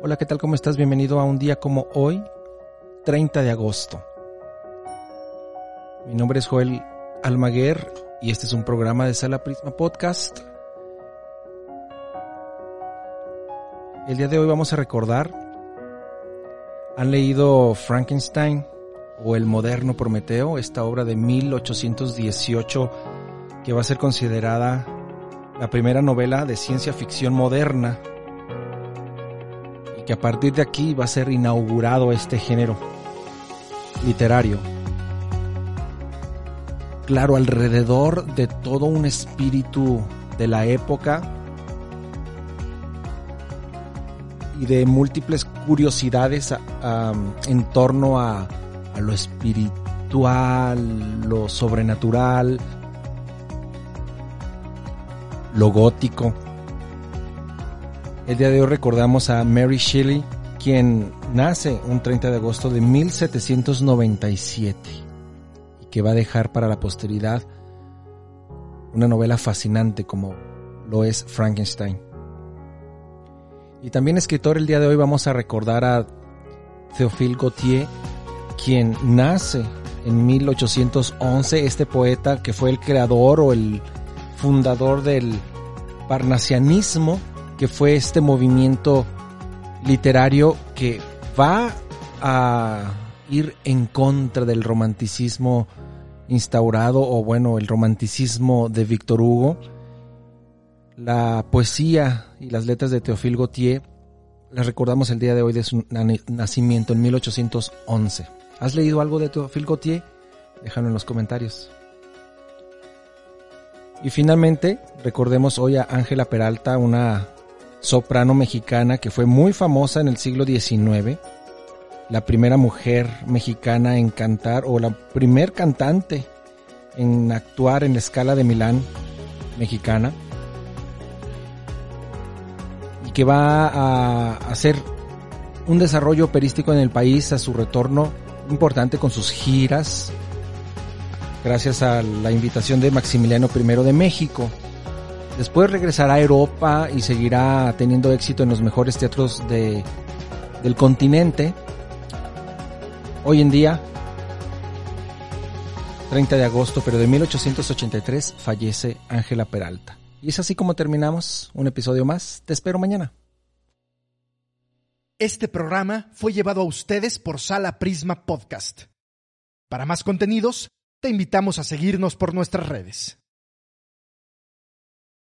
Hola, ¿qué tal? ¿Cómo estás? Bienvenido a un día como hoy, 30 de agosto. Mi nombre es Joel Almaguer y este es un programa de Sala Prisma Podcast. El día de hoy vamos a recordar, ¿han leído Frankenstein o El moderno Prometeo? Esta obra de 1818 que va a ser considerada la primera novela de ciencia ficción moderna y que a partir de aquí va a ser inaugurado este género literario. Claro, alrededor de todo un espíritu de la época y de múltiples curiosidades en torno a, lo espiritual, lo sobrenatural, lo gótico. El día de hoy recordamos a Mary Shelley, quien nace un 30 de agosto de 1797 y que va a dejar para la posteridad una novela fascinante como lo es Frankenstein. Y también escritor el día de hoy vamos a recordar a Théophile Gautier, quien nace en 1811, este poeta que fue el creador o el fundador del parnasianismo, que fue este movimiento literario que va a ir en contra del romanticismo instaurado o bueno, el romanticismo de Víctor Hugo. La poesía y las letras de Théophile Gautier las recordamos el día de hoy de su nacimiento en 1811. ¿Has leído algo de Théophile Gautier? Déjalo en los comentarios. Y finalmente, recordemos hoy a Ángela Peralta, una soprano mexicana que fue muy famosa en el siglo XIX, la primera mujer mexicana en cantar o la primer cantante en actuar en la escala de Milán mexicana y que va a hacer un desarrollo operístico en el país a su retorno importante con sus giras gracias a la invitación de Maximiliano I de México. Después regresará a Europa y seguirá teniendo éxito en los mejores teatros de, del continente. Hoy en día, 30 de agosto, pero de 1883, fallece Ángela Peralta. Y es así como terminamos un episodio más. Te espero mañana. Este programa fue llevado a ustedes por Sala Prisma Podcast. Para más contenidos, te invitamos a seguirnos por nuestras redes.